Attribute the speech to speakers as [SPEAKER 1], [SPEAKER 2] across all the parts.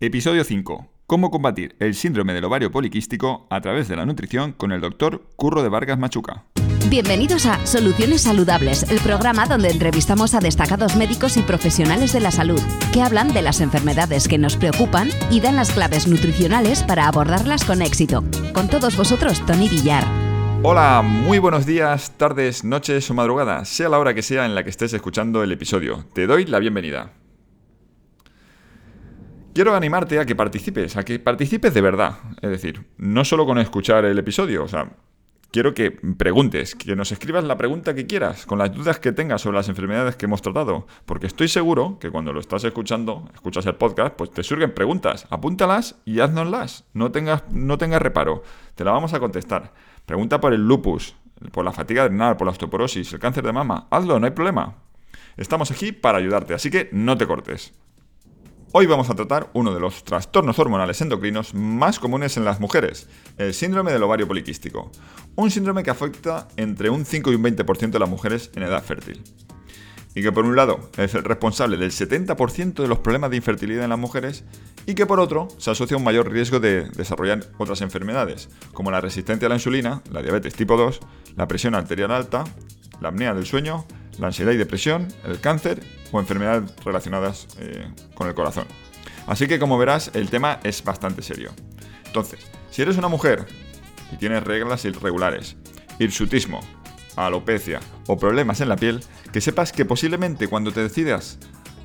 [SPEAKER 1] Episodio 5. Cómo combatir el síndrome del ovario poliquístico a través de la nutrición con el doctor Curro de Vargas Machuca.
[SPEAKER 2] Bienvenidos a Soluciones Saludables, el programa donde entrevistamos a destacados médicos y profesionales de la salud que hablan de las enfermedades que nos preocupan y dan las claves nutricionales para abordarlas con éxito. Con todos vosotros, Tony Villar.
[SPEAKER 1] Hola, muy buenos días, tardes, noches o madrugadas, sea la hora que sea en la que estés escuchando el episodio. Te doy la bienvenida. Quiero animarte a que participes, a que participes de verdad. Es decir, no solo con escuchar el episodio, o sea, quiero que preguntes, que nos escribas la pregunta que quieras, con las dudas que tengas sobre las enfermedades que hemos tratado, porque estoy seguro que cuando lo estás escuchando, escuchas el podcast, pues te surgen preguntas, apúntalas y haznoslas, no tengas, no tengas reparo, te la vamos a contestar. Pregunta por el lupus, por la fatiga adrenal, por la osteoporosis, el cáncer de mama, hazlo, no hay problema. Estamos aquí para ayudarte, así que no te cortes. Hoy vamos a tratar uno de los trastornos hormonales endocrinos más comunes en las mujeres, el síndrome del ovario poliquístico, un síndrome que afecta entre un 5 y un 20% de las mujeres en edad fértil. Y que por un lado es el responsable del 70% de los problemas de infertilidad en las mujeres y que por otro se asocia a un mayor riesgo de desarrollar otras enfermedades, como la resistencia a la insulina, la diabetes tipo 2, la presión arterial alta, la apnea del sueño, la ansiedad y depresión, el cáncer o enfermedades relacionadas eh, con el corazón. Así que como verás, el tema es bastante serio. Entonces, si eres una mujer y tienes reglas irregulares, hirsutismo, alopecia o problemas en la piel, que sepas que posiblemente cuando te decidas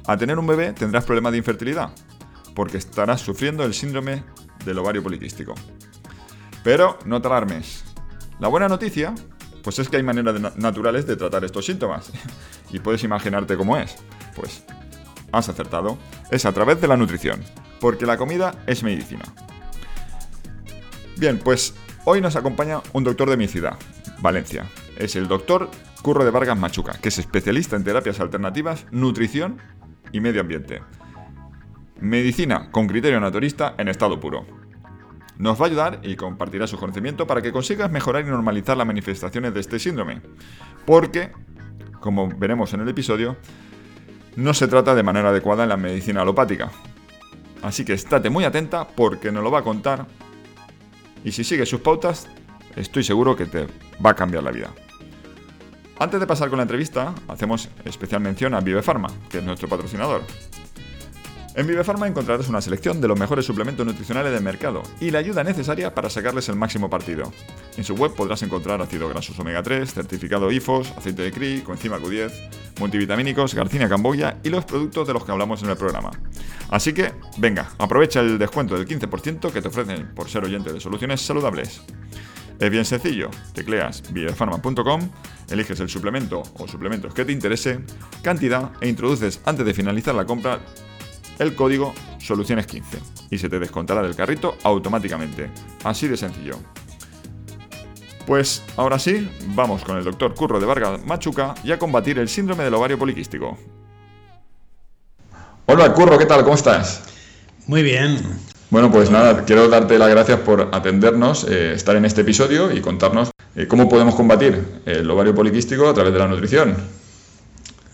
[SPEAKER 1] a tener un bebé tendrás problemas de infertilidad, porque estarás sufriendo el síndrome del ovario poliquístico. Pero no te alarmes. La buena noticia pues es que hay maneras naturales de tratar estos síntomas. y puedes imaginarte cómo es. Pues has acertado. Es a través de la nutrición. Porque la comida es medicina. Bien, pues hoy nos acompaña un doctor de mi ciudad, Valencia. Es el doctor Curro de Vargas Machuca, que es especialista en terapias alternativas, nutrición y medio ambiente. Medicina con criterio naturista en estado puro. Nos va a ayudar y compartirá su conocimiento para que consigas mejorar y normalizar las manifestaciones de este síndrome. Porque, como veremos en el episodio, no se trata de manera adecuada en la medicina alopática. Así que estate muy atenta porque nos lo va a contar y si sigues sus pautas, estoy seguro que te va a cambiar la vida. Antes de pasar con la entrevista, hacemos especial mención a Vive Pharma, que es nuestro patrocinador. En Vivefarma encontrarás una selección de los mejores suplementos nutricionales del mercado y la ayuda necesaria para sacarles el máximo partido. En su web podrás encontrar ácidos grasos omega 3, certificado IFOS, aceite de CRI, coenzima Q10, multivitamínicos, garcina camboya y los productos de los que hablamos en el programa. Así que, venga, aprovecha el descuento del 15% que te ofrecen por ser oyente de soluciones saludables. Es bien sencillo, tecleas vivefarma.com, eliges el suplemento o suplementos que te interese, cantidad e introduces antes de finalizar la compra el código Soluciones15 y se te descontará del carrito automáticamente. Así de sencillo. Pues ahora sí, vamos con el doctor Curro de Vargas Machuca y a combatir el síndrome del ovario poliquístico. Hola Curro, ¿qué tal? ¿Cómo estás?
[SPEAKER 3] Muy bien.
[SPEAKER 1] Bueno, pues nada, quiero darte las gracias por atendernos, eh, estar en este episodio y contarnos eh, cómo podemos combatir el ovario poliquístico a través de la nutrición.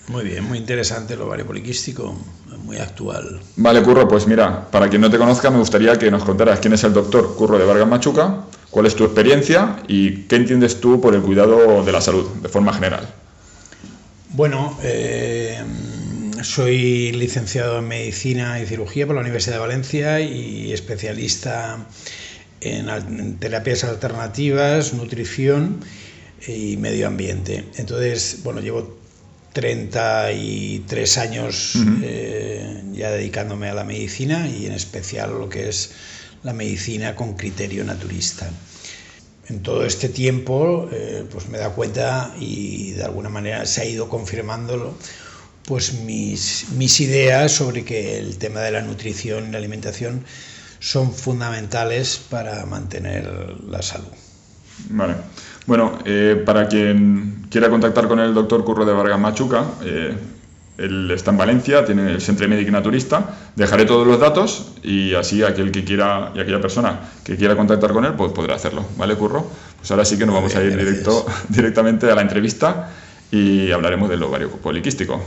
[SPEAKER 3] Muy bien, muy interesante el ovario poliquístico, muy actual.
[SPEAKER 1] Vale, Curro, pues mira, para quien no te conozca, me gustaría que nos contaras quién es el doctor Curro de Vargas Machuca, cuál es tu experiencia y qué entiendes tú por el cuidado de la salud, de forma general.
[SPEAKER 3] Bueno, eh, soy licenciado en Medicina y Cirugía por la Universidad de Valencia y especialista en terapias alternativas, nutrición y medio ambiente. Entonces, bueno, llevo 33 años eh, ya dedicándome a la medicina y en especial lo que es la medicina con criterio naturista. En todo este tiempo, eh, pues me da cuenta y de alguna manera se ha ido confirmándolo, pues mis, mis ideas sobre que el tema de la nutrición y la alimentación son fundamentales para mantener la salud.
[SPEAKER 1] Vale. Bueno, eh, para quien quiera contactar con el doctor Curro de Vargas Machuca, eh, él está en Valencia, tiene el Centro Médico Naturista. Dejaré todos los datos y así aquel que quiera y aquella persona que quiera contactar con él, pues podrá hacerlo. ¿Vale, Curro? Pues ahora sí que nos vamos a ir directo, directamente a la entrevista y hablaremos del ovario poliquístico.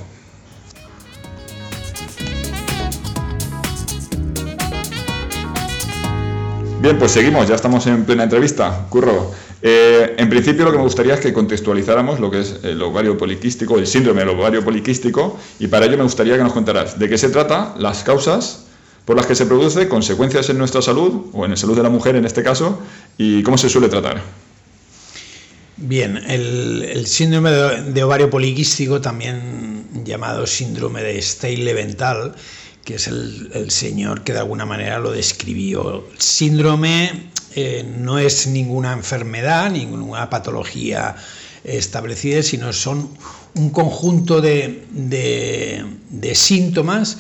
[SPEAKER 1] Bien, pues seguimos, ya estamos en plena entrevista. Curro, eh, en principio lo que me gustaría es que contextualizáramos lo que es el ovario poliquístico, el síndrome del ovario poliquístico, y para ello me gustaría que nos contaras de qué se trata, las causas por las que se produce, consecuencias en nuestra salud, o en la salud de la mujer en este caso, y cómo se suele tratar.
[SPEAKER 3] Bien, el, síndrome de, ovario poliquístico, también llamado síndrome de Stein-Leventhal, que es el, señor que de alguna manera lo describió. síndrome eh, no es ninguna enfermedad, ninguna patología establecida, sino son un conjunto de, síntomas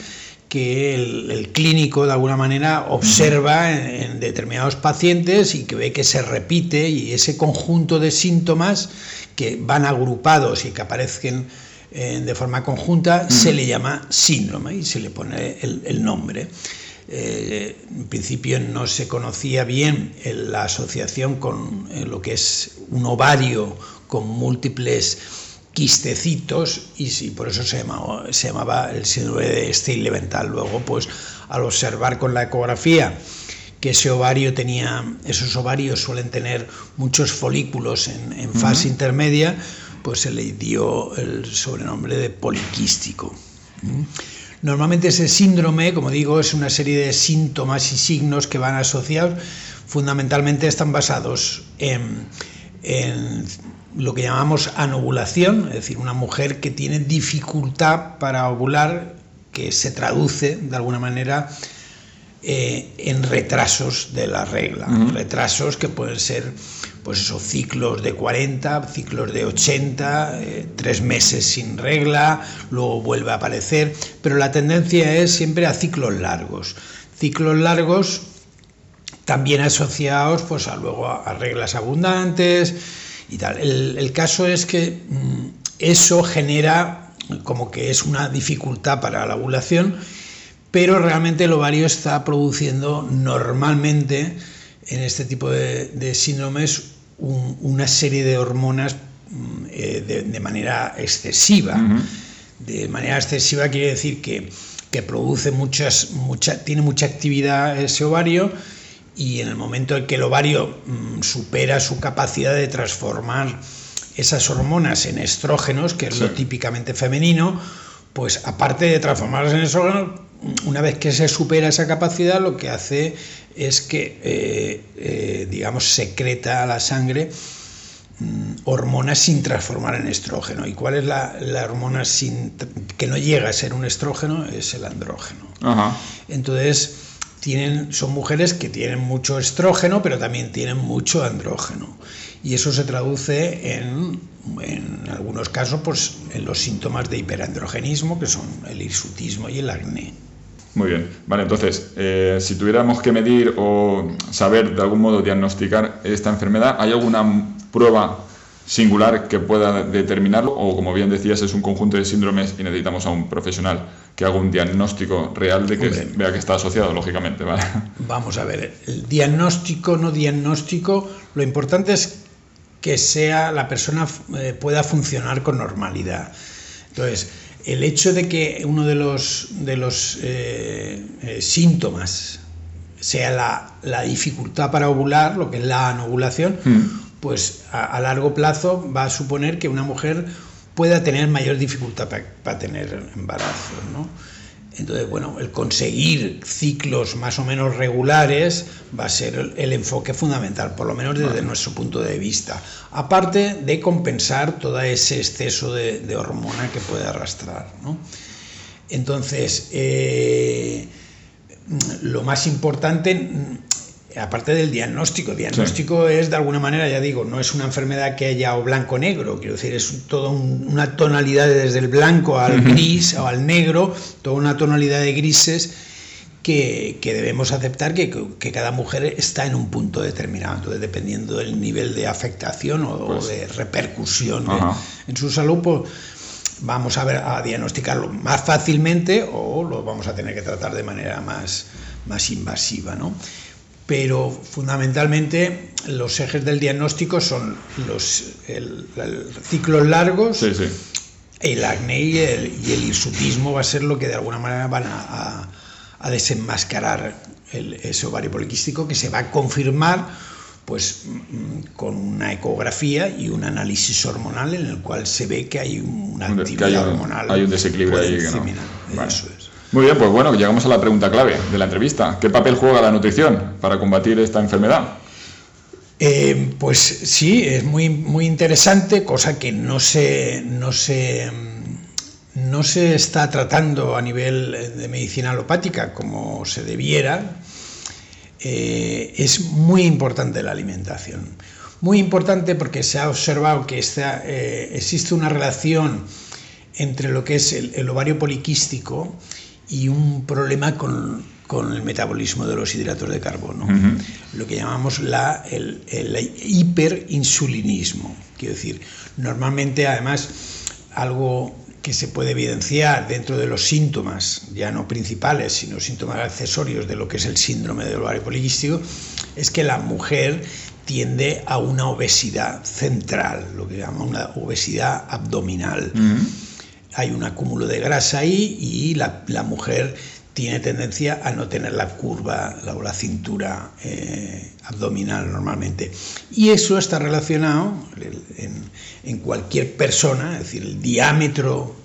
[SPEAKER 3] que el, clínico de alguna manera observa en, determinados pacientes y que ve que se repite y ese conjunto de síntomas que van agrupados y que aparecen eh, de forma conjunta se le llama síndrome y se le pone el, nombre. Eh, en principio no se conocía bien la asociación con lo que es un ovario con múltiples quistecitos y por eso se llamaba, se llamaba el síndrome de Stein-Leventhal. Luego, pues al observar con la ecografía que ese ovario tenía, esos ovarios suelen tener muchos folículos en, fase intermedia, pues se le dio el sobrenombre de poliquístico. ¿Mm? Normalmente ese síndrome, como digo, es una serie de síntomas y signos que van asociados, fundamentalmente están basados en, lo que llamamos anovulación, es decir, una mujer que tiene dificultad para ovular, que se traduce de alguna manera eh, en retrasos de la regla, retrasos que pueden ser pues esos ciclos de 40, ciclos de 80, eh, tres meses sin regla, luego vuelve a aparecer, pero la tendencia es siempre a ciclos largos. Ciclos largos también asociados pues, a, luego a, reglas abundantes y tal. El, caso es que mm, eso genera como que es una dificultad para la ovulación, pero realmente el ovario está produciendo normalmente en este tipo de, síndromes una serie de hormonas mm, eh, de, manera excesiva. De manera excesiva quiere decir que, produce muchas, mucha, tiene mucha actividad ese ovario y en el momento en que el ovario mm, supera su capacidad de transformar esas hormonas en estrógenos, que es lo típicamente femenino, pues aparte de transformarlas en estrógenos, una vez que se supera esa capacidad, lo que hace es que, eh, eh, digamos, secreta a la sangre mm, hormonas sin transformar en estrógeno. ¿Y cuál es la, hormona sin, que no llega a ser un estrógeno? Es el andrógeno. Entonces, tienen, son mujeres que tienen mucho estrógeno, pero también tienen mucho andrógeno. Y eso se traduce en, en algunos casos pues, en los síntomas de hiperandrogenismo, que son el hirsutismo y el acné.
[SPEAKER 1] Muy bien. Vale, entonces, eh, si tuviéramos que medir o saber de algún modo diagnosticar esta enfermedad, ¿hay alguna prueba singular que pueda determinarlo? O como bien decías, es un conjunto de síndromes y necesitamos a un profesional que haga un diagnóstico real de que vea que está asociado, lógicamente. ¿vale?
[SPEAKER 3] Vamos a ver, el diagnóstico, no diagnóstico, lo importante es que sea la persona eh, pueda funcionar con normalidad. Entonces, el hecho de que uno de los, de los eh, eh, síntomas sea la, dificultad para ovular, lo que es la anovulación, mm. Pues a, largo plazo va a suponer que una mujer pueda tener mayor dificultad para tener embarazo. ¿no? Entonces, bueno, el conseguir ciclos más o menos regulares va a ser el, enfoque fundamental, por lo menos desde nuestro punto de vista. Aparte de compensar todo ese exceso de, hormona que puede arrastrar. ¿no? Entonces, eh, lo más importante aparte del diagnóstico, diagnóstico es de alguna manera, ya digo, no es una enfermedad que haya o blanco-negro, quiero decir, es toda una tonalidad desde el blanco al gris o al negro, toda una tonalidad de grises que, debemos aceptar que, cada mujer está en un punto determinado, entonces dependiendo del nivel de afectación o, pues de repercusión en su salud, pues vamos a, ver, a diagnosticarlo más fácilmente o lo vamos a tener que tratar de manera más, más invasiva, ¿no? Pero fundamentalmente los ejes del diagnóstico son los ciclos largos, el acné y el, hirsutismo va a ser lo que de alguna manera van a, desenmascarar el, ese ovario poliquístico que se va a confirmar pues mm, con una ecografía y un análisis hormonal en el cual se ve que hay una actividad hormonal.
[SPEAKER 1] Hay un desequilibrio ahí. Muy bien, pues bueno, llegamos a la pregunta clave de la entrevista. ¿Qué papel juega la nutrición para combatir esta enfermedad?
[SPEAKER 3] Eh, pues sí, es muy, muy interesante, cosa que no se, no se no se está tratando a nivel de medicina alopática como se debiera, eh, es muy importante la alimentación. Muy importante porque se ha observado que eh, existe una relación entre lo que es el, ovario poliquístico y un problema con, el metabolismo de los hidratos de carbono, lo que llamamos la, el, el hiperinsulinismo. Quiero decir, normalmente además algo que se puede evidenciar dentro de los síntomas, ya no principales, sino síntomas accesorios de lo que es el síndrome del ovario poliquístico, es que la mujer tiende a una obesidad central, lo que llama una obesidad abdominal. Hay un acúmulo de grasa ahí y la, la mujer tiene tendencia a no tener la curva la, o la cintura eh, abdominal normalmente. Y eso está relacionado en, cualquier persona, es decir, el diámetro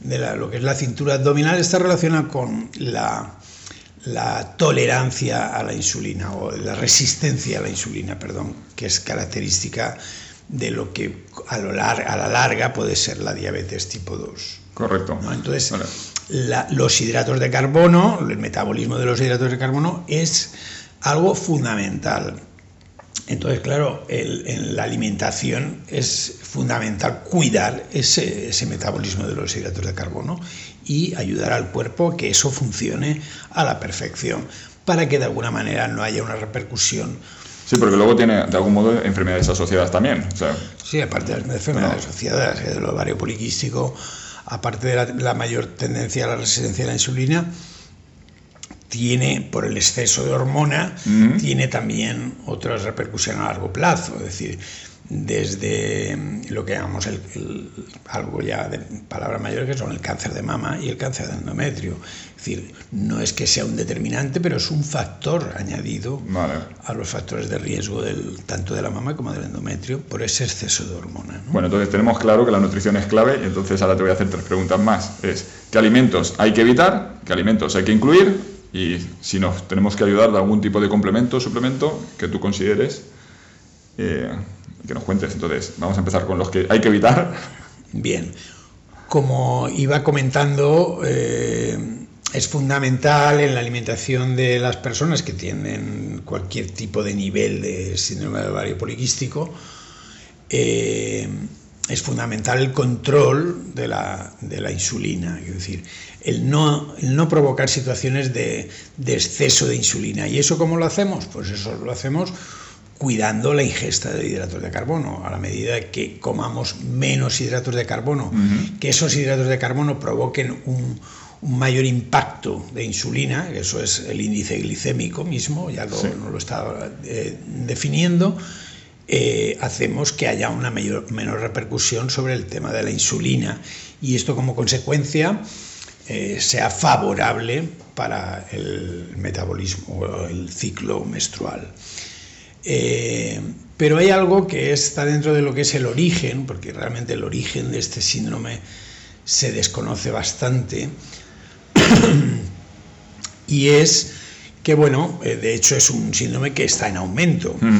[SPEAKER 3] de lo que es la cintura abdominal está relacionado con la, la tolerancia a la insulina o la resistencia a la insulina, perdón, que es característica de lo que a, lo a la larga puede ser la diabetes tipo 2.
[SPEAKER 1] Correcto.
[SPEAKER 3] Entonces, los hidratos de carbono, el metabolismo de los hidratos de carbono es algo fundamental. Entonces, claro, en la alimentación es fundamental cuidar ese, metabolismo de los hidratos de carbono y ayudar al cuerpo a que eso funcione a la perfección, para que de alguna manera no haya una repercusión.
[SPEAKER 1] Sí, porque luego tiene de algún modo enfermedades asociadas también.
[SPEAKER 3] sí, aparte de las enfermedades asociadas, el ovario poliquístico, aparte de la, mayor tendencia a la resistencia a la insulina, tiene, por el exceso de hormona, tiene también otras repercusiones a largo plazo. Es decir, desde lo que llamamos el, algo ya de palabras mayores que son el cáncer de mama y el cáncer de endometrio. Es decir, no es que sea un determinante, pero es un factor añadido a los factores de riesgo del, tanto de la mama como del endometrio por ese exceso de hormona.
[SPEAKER 1] Bueno, entonces tenemos claro que la nutrición es clave y entonces ahora te voy a hacer tres preguntas más. Es, ¿qué alimentos hay que evitar? ¿Qué alimentos hay que incluir? Y si nos tenemos que ayudar de algún tipo de complemento, suplemento que tú consideres. Eh, que nos cuentes. Entonces, vamos a empezar con los que hay que evitar.
[SPEAKER 3] Bien, como iba comentando, eh, es fundamental en la alimentación de las personas que tienen cualquier tipo de nivel de síndrome de ovario poliquístico. Eh, es fundamental el control de la, de la insulina, es decir, el no, el no provocar situaciones de, de, exceso de insulina. ¿Y eso cómo lo hacemos? Pues eso lo hacemos cuidando la ingesta de hidratos de carbono. A la medida que comamos menos hidratos de carbono, que esos hidratos de carbono provoquen un, mayor impacto de insulina, que eso es el índice glicémico mismo, ya lo, no lo está eh, definiendo, eh, hacemos que haya una mayor, menor repercusión sobre el tema de la insulina y esto como consecuencia eh, sea favorable para el metabolismo o el ciclo menstrual. Eh, pero hay algo que está dentro de lo que es el origen, porque realmente el origen de este síndrome se desconoce bastante, y es que, bueno, eh, de hecho es un síndrome que está en aumento. Mm.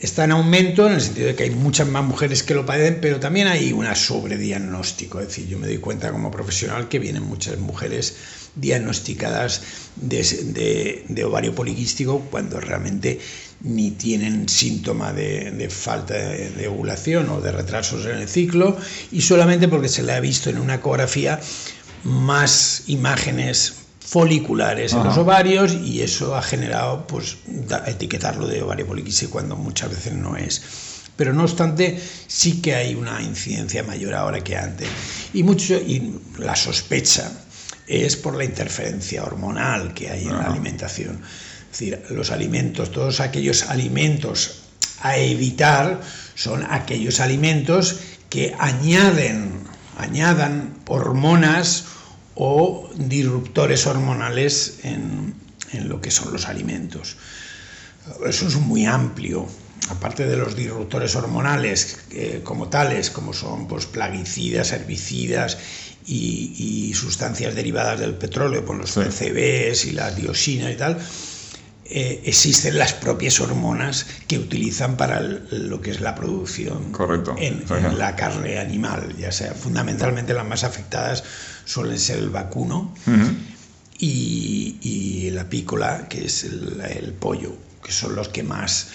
[SPEAKER 3] Está en aumento en el sentido de que hay muchas más mujeres que lo padecen, pero también hay una sobrediagnóstico. Es decir, yo me doy cuenta como profesional que vienen muchas mujeres diagnosticadas de, ovario poliquístico cuando realmente ni tienen síntoma de, falta de, ovulación o de retrasos en el ciclo y solamente porque se le ha visto en una ecografía más imágenes foliculares en los ovarios y eso ha generado pues etiquetarlo de ovario poliquístico cuando muchas veces no es. Pero no obstante sí que hay una incidencia mayor ahora que antes. Y mucho y la sospecha es por la interferencia hormonal que hay en la alimentación. Es decir, los alimentos, todos aquellos alimentos a evitar son aquellos alimentos que añaden, añadan hormonas o disruptores hormonales en, en lo que son los alimentos. Eso es muy amplio. Aparte de los disruptores hormonales eh, como tales, como son pues, plaguicidas, herbicidas y, sustancias derivadas del petróleo, por los PCBs y la dioxina y tal, eh, existen las propias hormonas que utilizan para lo que es la producción En, la carne animal, ya sea fundamentalmente las más afectadas suelen ser el vacuno y, la pícola, que es el, pollo, que son los que más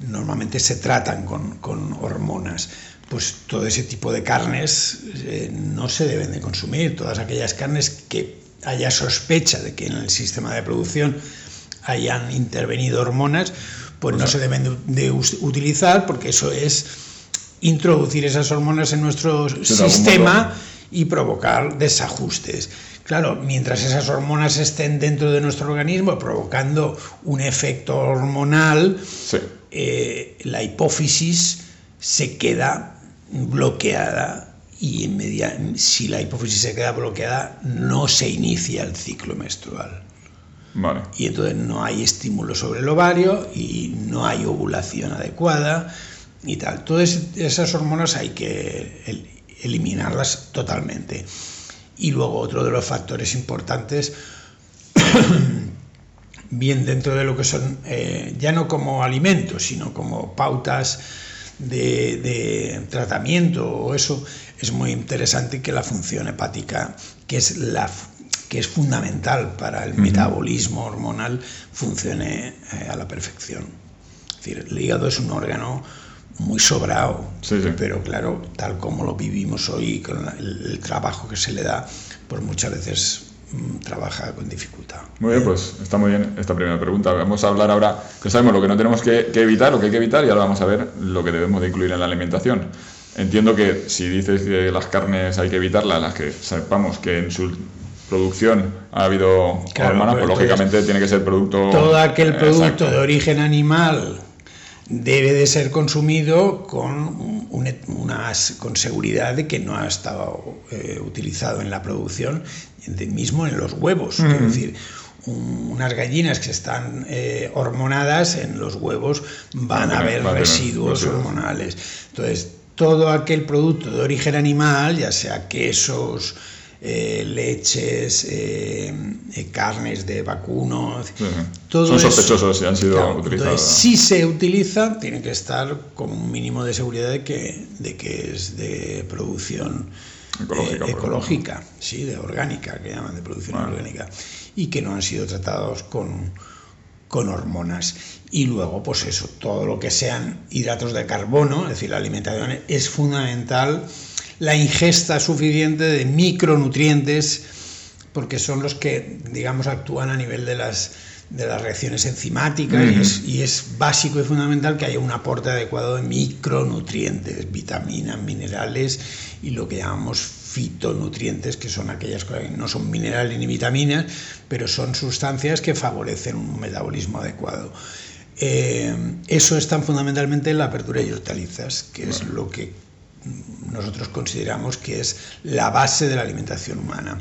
[SPEAKER 3] normalmente se tratan con, hormonas. Pues todo ese tipo de carnes eh, no se deben de consumir, todas aquellas carnes que haya sospecha de que en el sistema de producción hayan intervenido hormonas, pues no se deben de, utilizar porque eso es introducir esas hormonas en nuestro sistema y provocar desajustes. Claro, mientras esas hormonas estén dentro de nuestro organismo provocando un efecto hormonal, eh, la hipófisis se queda bloqueada y si la hipófisis se queda bloqueada no se inicia el ciclo menstrual. Y entonces no hay estímulo sobre el ovario y no hay ovulación adecuada y tal. Todas esas hormonas hay que eliminarlas totalmente. Y luego otro de los factores importantes, bien dentro de lo que son, eh, ya no como alimentos, sino como pautas de, de, tratamiento o eso, es muy interesante que la función hepática, que es la que es fundamental para el metabolismo hormonal, funcione eh, a la perfección. Es decir, el hígado es un órgano muy sobrado, pero claro, tal como lo vivimos hoy, con el, trabajo que se le da, pues muchas veces trabaja con dificultad.
[SPEAKER 1] Muy bien, pues está muy bien esta primera pregunta. Vamos a hablar ahora, que sabemos lo que no tenemos que, que, evitar, lo que hay que evitar, y ahora vamos a ver lo que debemos de incluir en la alimentación. Entiendo que si dices que las carnes hay que evitarlas, las que sepamos que en su producción ha habido hormonas, pues lógicamente tiene que ser producto...
[SPEAKER 3] Todo aquel producto de origen animal debe de ser consumido con, unas, con seguridad de que no ha estado eh, utilizado en la producción, mismo en los huevos. Es decir, unas gallinas que están eh, hormonadas, en los huevos van a haber residuos hormonales. Entonces, todo aquel producto de origen animal, ya sea quesos, eh, leches, eh, eh, carnes de vacunos.
[SPEAKER 1] Son sospechosos si han sido utilizados.
[SPEAKER 3] si se utiliza, tiene que estar con un mínimo de seguridad de que, de que es de producción ecológica, sí, de orgánica, que llaman de producción orgánica, y que no han sido tratados con, con hormonas. Y luego, pues eso, todo lo que sean hidratos de carbono, es decir, la alimentación es fundamental la ingesta suficiente de micronutrientes, porque son los que, digamos, actúan a nivel de las, de las reacciones enzimáticas y, es, básico y fundamental que haya un aporte adecuado de micronutrientes, vitaminas, minerales y lo que llamamos fitonutrientes, que son aquellas cosas que no son minerales ni vitaminas, pero son sustancias que favorecen un metabolismo adecuado. Eh, eso están fundamentalmente en la apertura y hortalizas, que es lo que nosotros consideramos que es la base de la alimentación humana.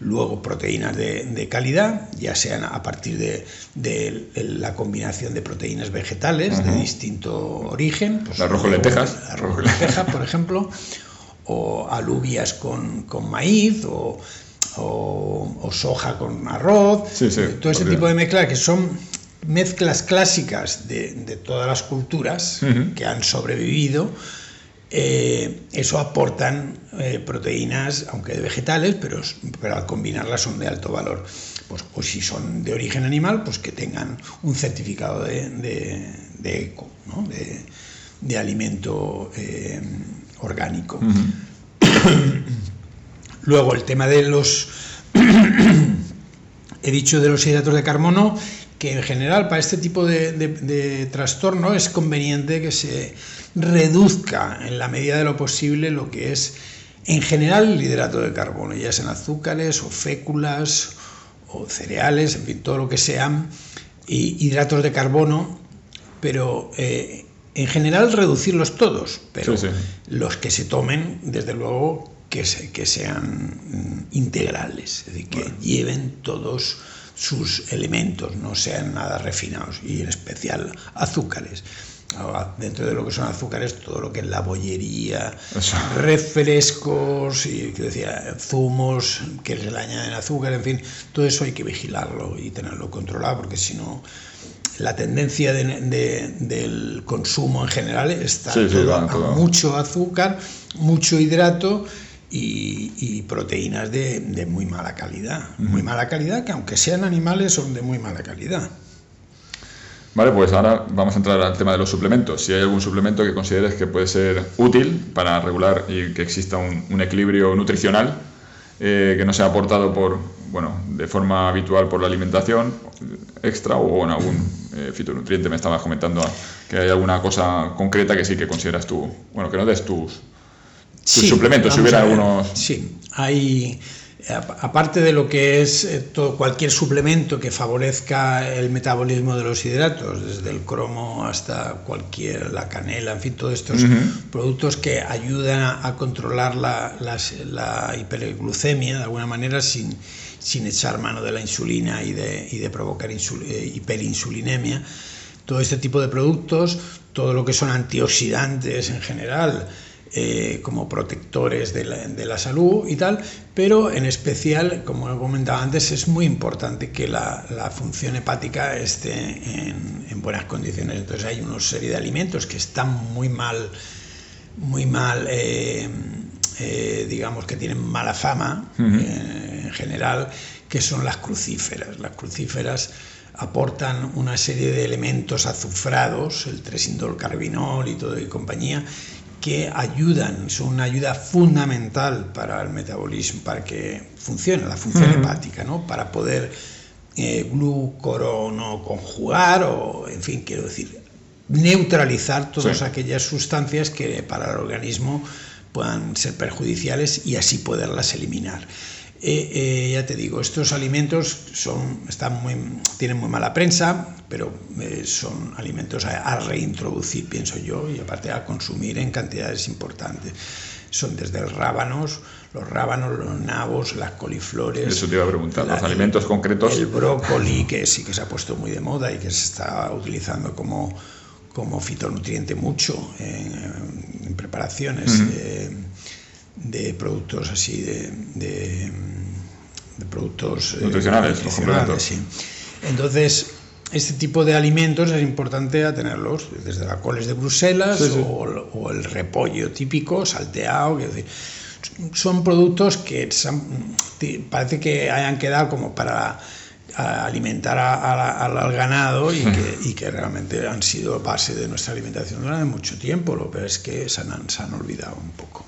[SPEAKER 3] Luego proteínas de, calidad, ya sean a partir de, la combinación de proteínas vegetales de distinto origen.
[SPEAKER 1] Pues, arroz lentejas.
[SPEAKER 3] Arroz lenteja, por ejemplo, o alubias con, maíz, o, soja con arroz. todo ese tipo de mezclas que son mezclas clásicas de, todas las culturas que han sobrevivido eh, eso aportan eh, proteínas, aunque de vegetales, pero, pero al combinarlas son de alto valor. Pues, pues, si son de origen animal, pues que tengan un certificado de, de, eco, de, alimento eh, orgánico. Luego el tema de los, he dicho de los hidratos de carbono, que en general para este tipo de trastorno es conveniente que se reduzca en la medida de lo posible lo que es en general el hidrato de carbono, ya sean azúcares o féculas o cereales, en fin, todo lo que sean hidratos de carbono, pero eh, en general reducirlos todos, pero los que se tomen, desde luego, que, que sean integrales, es decir, que lleven todos sus elementos no sean nada refinados y en especial azúcares. Dentro de lo que son azúcares, todo lo que es la bollería, refrescos y que decía, zumos que se le añaden azúcar, en fin, todo eso hay que vigilarlo y tenerlo controlado porque si no la tendencia del consumo en general está a mucho azúcar, mucho hidrato y, proteínas de, muy mala calidad. Muy mala calidad, que aunque sean animales, son de muy mala calidad.
[SPEAKER 1] Vale, pues ahora vamos a entrar al tema de los suplementos. Si hay algún suplemento que consideres que puede ser útil para regular y que exista un, equilibrio nutricional, eh, que no sea aportado por, bueno, de forma habitual por la alimentación extra o en algún eh, fitonutriente. Me estabas comentando que hay alguna cosa concreta que sí que consideras tú, bueno, que no des tus, suplementos, si hubiera algunos.
[SPEAKER 3] Sí, hay. Aparte de lo que es eh, todo, cualquier suplemento que favorezca el metabolismo de los hidratos, desde el cromo hasta cualquier, la canela, en fin, todos estos productos que ayudan a, controlar la, la, hiperglucemia de alguna manera sin, sin echar mano de la insulina y de, y de provocar eh, hiperinsulinemia. Todo este tipo de productos, todo lo que son antioxidantes en general, eh, como protectores de la, salud y tal, pero en especial, como he comentado antes, es muy importante que la, función hepática esté en, buenas condiciones. Entonces hay una serie de alimentos que están muy mal, muy mal, eh, eh, digamos que tienen mala fama en general, que son las crucíferas. Las crucíferas aportan una serie de elementos azufrados, el 3-indolcarbinol y todo y compañía, que ayudan, son una ayuda fundamental para el metabolismo, para que funcione la función hepática, ¿no? para poder eh, glucorono conjugar o, en fin, quiero decir, neutralizar todas aquellas sustancias que para el organismo puedan ser perjudiciales y así poderlas eliminar. Eh, eh, ya te digo, estos alimentos son, están muy, tienen muy mala prensa, pero eh, son alimentos a, reintroducir, pienso yo, y aparte a consumir en cantidades importantes. Son desde los rábanos, los rábanos, los nabos, las coliflores.
[SPEAKER 1] Eso te iba a preguntar, los alimentos concretos.
[SPEAKER 3] El brócoli, que sí que se ha puesto muy de moda y que se está utilizando como, como fitonutriente mucho en, preparaciones de productos así, de, de, productos
[SPEAKER 1] eh, nutricionales,
[SPEAKER 3] sí. Entonces, este tipo de alimentos es importante a tenerlos, desde la coles de Bruselas O, el repollo típico, salteado, son productos que parece que hayan quedado como para alimentar al ganado y que, y que, realmente han sido base de nuestra alimentación durante mucho tiempo, lo pero es que se han, se han olvidado un poco.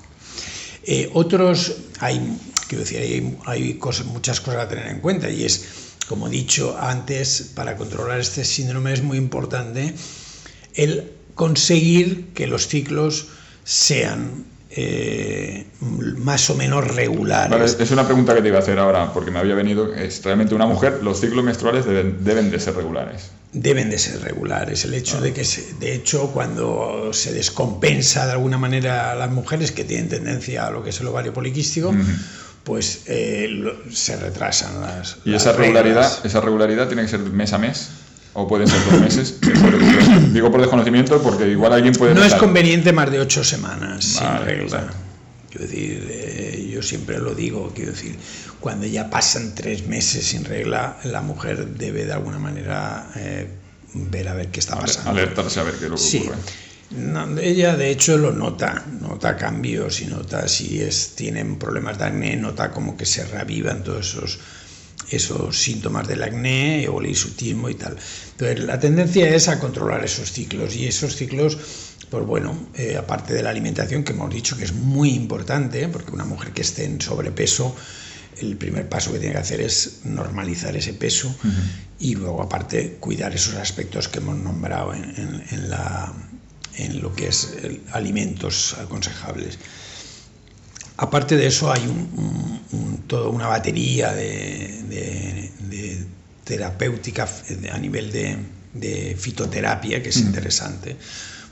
[SPEAKER 3] Eh, otros, hay, quiero decir, hay, cosas, muchas cosas a tener en cuenta y es, como he dicho antes, para controlar este síndrome es muy importante el conseguir que los ciclos sean eh, más o menos regulares.
[SPEAKER 1] es una pregunta que te iba a hacer ahora, porque me había venido, es realmente una mujer, los ciclos menstruales deben, deben de ser regulares
[SPEAKER 3] deben de ser regulares. El hecho de que, de hecho, cuando se descompensa de alguna manera a las mujeres que tienen tendencia a lo que es el ovario poliquístico, pues eh, se retrasan las.
[SPEAKER 1] ¿Y esa regularidad, esa regularidad tiene que ser mes a mes? ¿O pueden ser dos meses? Digo por desconocimiento porque igual alguien puede...
[SPEAKER 3] No es conveniente más de ocho semanas sin regla. Quiero decir, eh, yo siempre lo digo, quiero decir, cuando ya pasan tres meses sin regla, la mujer debe de alguna manera eh, ver a ver qué está pasando.
[SPEAKER 1] Alertarse a ver qué es lo que sí.
[SPEAKER 3] ella de hecho lo nota, nota cambios y nota si es, tienen problemas de acné, nota como que se reavivan todos esos, esos síntomas del acné o el hirsutismo y tal. Entonces la tendencia es a controlar esos ciclos y esos ciclos, pues bueno, eh, aparte de la alimentación que hemos dicho que es muy importante, porque una mujer que esté en sobrepeso, el primer paso que tiene que hacer es normalizar ese peso y luego aparte cuidar esos aspectos que hemos nombrado en, la, en lo que es alimentos aconsejables. Aparte de eso hay toda una batería de, terapéutica a nivel de, fitoterapia que es interesante,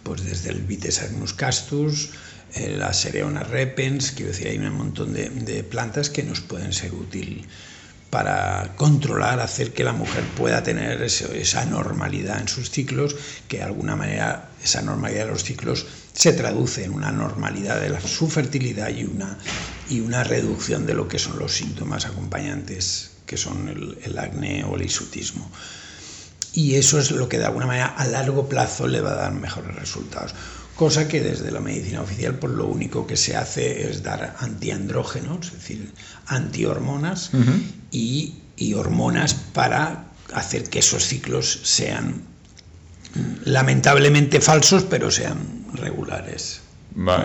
[SPEAKER 3] pues desde el Vites agnus castus, eh, la Sereona repens, quiero decir, hay un montón de, plantas que nos pueden ser útil para controlar, hacer que la mujer pueda tener esa normalidad en sus ciclos, que de alguna manera esa normalidad de los ciclos se traduce en una normalidad de la, su fertilidad y una, y una reducción de lo que son los síntomas acompañantes, que son el, el acné o el isutismo. Y eso es lo que de alguna manera a largo plazo le va a dar mejores resultados cosa que desde la medicina oficial pues lo único que se hace es dar antiandrógenos, es decir, antihormonas y, y, hormonas para hacer que esos ciclos sean lamentablemente falsos, pero sean regulares.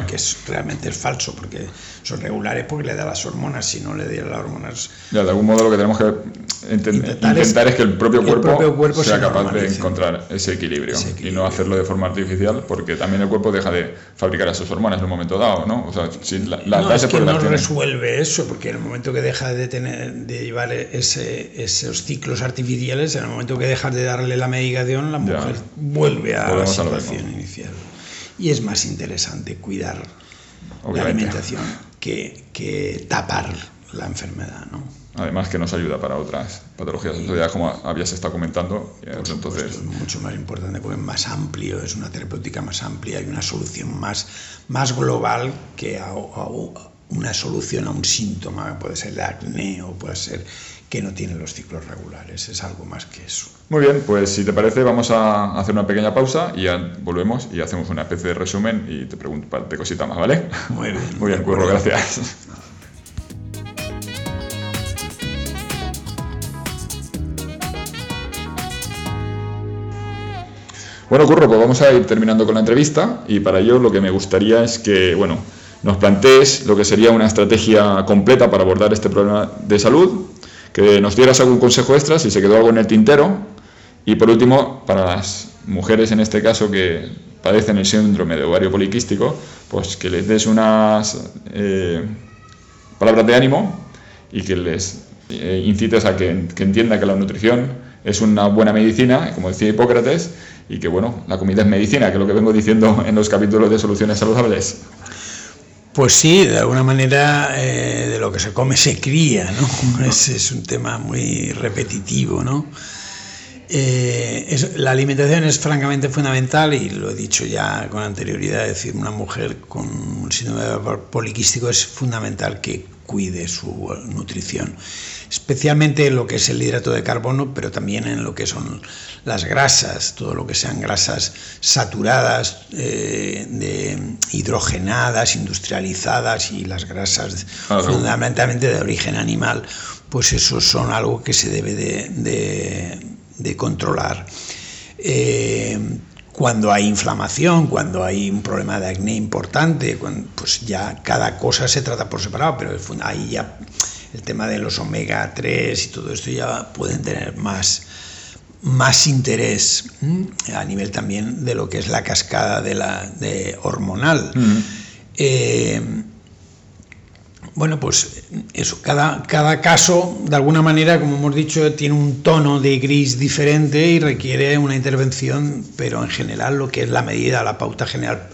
[SPEAKER 3] Que es, realmente es falso, porque son regulares porque le da las hormonas, si no le diera las hormonas...
[SPEAKER 1] Ya, de algún modo lo que tenemos que intentar, es, que el propio cuerpo, sea capaz de encontrar ese equilibrio, y no hacerlo de forma artificial, porque también el cuerpo deja de fabricar esas hormonas en un momento dado, ¿no? O sea, si
[SPEAKER 3] la, no, es que no resuelve eso, porque en el momento que deja de tener de llevar ese, esos ciclos artificiales, en el momento que dejas de darle la medicación, la mujer vuelve a la situación inicial y es más interesante cuidar la alimentación que, que, tapar la enfermedad. ¿no?
[SPEAKER 1] Además que nos ayuda para otras patologías como habías estado comentando. entonces...
[SPEAKER 3] es mucho más importante porque es más amplio, es una terapéutica más amplia y una solución más, más global que a, a una solución a un síntoma, puede ser el acné o puede ser que no tiene los ciclos regulares, es algo más que eso.
[SPEAKER 1] Muy bien, pues si te parece vamos a hacer una pequeña pausa y ya volvemos y hacemos una especie de resumen y te pregunto un par de cositas más, ¿vale?
[SPEAKER 3] Muy bien.
[SPEAKER 1] Muy bien, Curro, gracias. Bueno, Curro, pues vamos a ir terminando con la entrevista y para ello lo que me gustaría es que, bueno, nos plantees lo que sería una estrategia completa para abordar este problema de salud, que nos dieras algún consejo extra si se quedó algo en el tintero y por último, para las mujeres en este caso que padecen el síndrome de ovario poliquístico, pues que les des unas eh, palabras de ánimo y que les eh, incites a que, entiendan que la nutrición es una buena medicina, como decía Hipócrates, y que bueno, la comida es medicina, que es lo que vengo diciendo en los capítulos de soluciones saludables.
[SPEAKER 3] Pues sí, de alguna manera eh, de lo que se come se cría, ¿no? Ese es un tema muy repetitivo, ¿no? Eh, la alimentación es francamente fundamental y lo he dicho ya con anterioridad, es decir, una mujer con un síndrome poliquístico es fundamental que cuide su nutrición, especialmente en lo que es el hidrato de carbono, pero también en lo que son las grasas, todo lo que sean grasas saturadas, eh, de hidrogenadas, industrializadas y las grasas fundamentalmente de origen animal, pues eso son algo que se debe de, controlar. Eh, cuando hay inflamación, cuando hay un problema de acné importante, pues ya cada cosa se trata por separado, pero ahí ya el tema de los omega 3 y todo esto ya pueden tener más, más interés a nivel también de lo que es la cascada de la de hormonal. Bueno, pues eso, cada, cada caso, de alguna manera, como hemos dicho, tiene un tono de gris diferente y requiere una intervención, pero en general lo que es la medida, la pauta general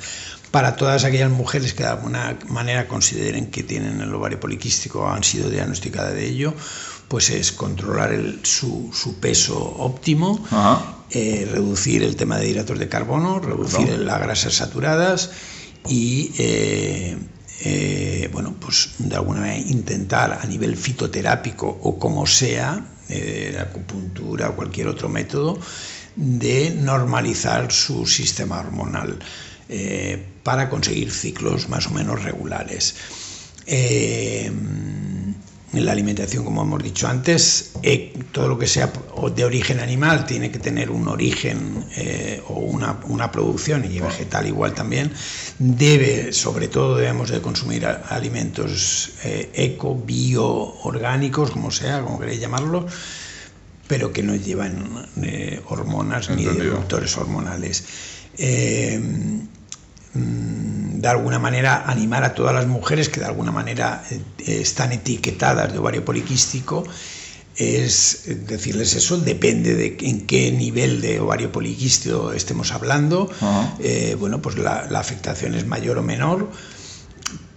[SPEAKER 3] para todas aquellas mujeres que de alguna manera consideren que tienen el ovario poliquístico o han sido diagnosticadas de ello, pues es controlar el, su, su, peso óptimo, eh, reducir el tema de hidratos de carbono, reducir las grasas saturadas y... Eh, eh, bueno, pues de alguna manera intentar a nivel fitoterápico o como sea, eh, acupuntura o cualquier otro método, de normalizar su sistema hormonal eh, para conseguir ciclos más o menos regulares. Eh, la alimentación, como hemos dicho antes, eh, todo lo que sea de origen animal tiene que tener un origen eh, o una, una, producción, y vegetal igual también, debe, sobre todo debemos de consumir alimentos eh, eco, bio, orgánicos, como sea, como queréis llamarlo, pero que no llevan hormonas ni disruptores hormonales. De alguna manera animar a todas las mujeres que de alguna manera eh, están etiquetadas de ovario poliquístico es decirles eso, depende de en qué nivel de ovario poliquístico estemos hablando. Eh, bueno, pues la, afectación es mayor o menor,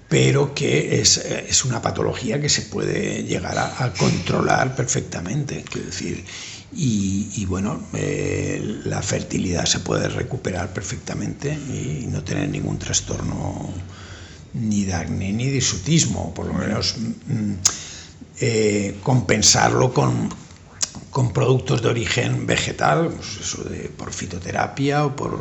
[SPEAKER 3] pero que es, es, una patología que se puede llegar a, a controlar perfectamente. Quiero decir, y, bueno, eh, la fertilidad se puede recuperar perfectamente y no tener ningún trastorno ni de acné ni de sutismo, por lo menos mm, eh, compensarlo con, con, productos de origen vegetal, pues eso de, por fitoterapia o por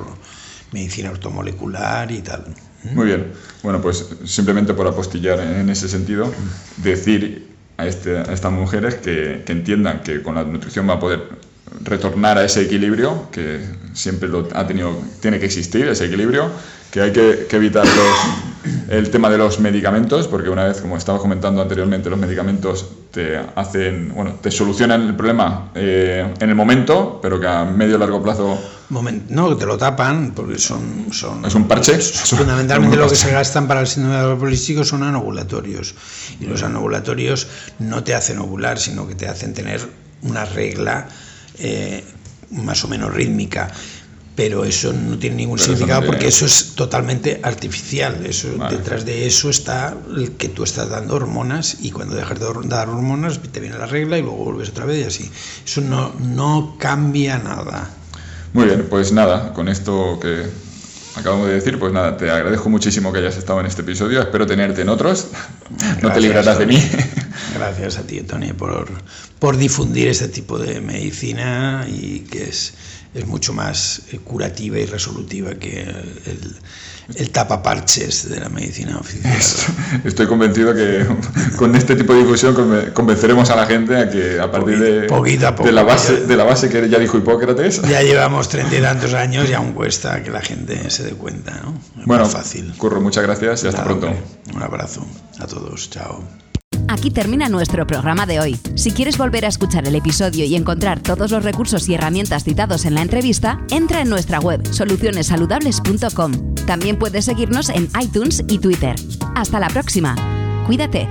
[SPEAKER 3] medicina ortomolecular y tal.
[SPEAKER 1] Muy bien. Bueno, pues simplemente por apostillar en ese sentido, decir a, este, estas mujeres que, que, entiendan que con la nutrición va a poder retornar a ese equilibrio que siempre lo ha tenido, tiene que existir, ese equilibrio, que hay que, que evitar los, el tema de los medicamentos, porque una vez, como estaba comentando anteriormente, los medicamentos te hacen, bueno, te solucionan el problema eh, en el momento, pero que a medio y largo plazo...
[SPEAKER 3] Moment, no, te lo tapan, porque son... son
[SPEAKER 1] es un parche.
[SPEAKER 3] Fundamentalmente lo que se gastan para el síndrome de polístico son anovulatorios. Y los anovulatorios no te hacen ovular, sino que te hacen tener una regla eh, más o menos rítmica pero eso no tiene ningún pero significado eso no porque eso es totalmente artificial. Eso, vale. Detrás de eso está el que tú estás dando hormonas y cuando dejas de dar hormonas te viene la regla y luego vuelves otra vez y así. Eso no, no cambia nada.
[SPEAKER 1] Muy bien, pues nada, con esto que acabamos de decir, pues nada, te agradezco muchísimo que hayas estado en este episodio, espero tenerte en otros, Gracias, no te librarás de mí.
[SPEAKER 3] Gracias a ti, Tony, por, por difundir este tipo de medicina y que es es mucho más eh, curativa y resolutiva que el, el tapaparches de la medicina oficial.
[SPEAKER 1] Estoy convencido que con este tipo de difusión convenceremos a la gente a que a partir de,
[SPEAKER 3] poquito a poco,
[SPEAKER 1] de, la, base, de la base que ya dijo Hipócrates.
[SPEAKER 3] Ya llevamos treinta y tantos años y aún cuesta que la gente se dé cuenta. ¿no?
[SPEAKER 1] Es bueno, fácil. Curro, muchas gracias y hasta Nada, pronto.
[SPEAKER 3] Un abrazo a todos. Chao.
[SPEAKER 2] Aquí termina nuestro programa de hoy. Si quieres volver a escuchar el episodio y encontrar todos los recursos y herramientas citados en la entrevista, entra en nuestra web solucionesaludables.com. También puedes seguirnos en iTunes y Twitter. Hasta la próxima. Cuídate.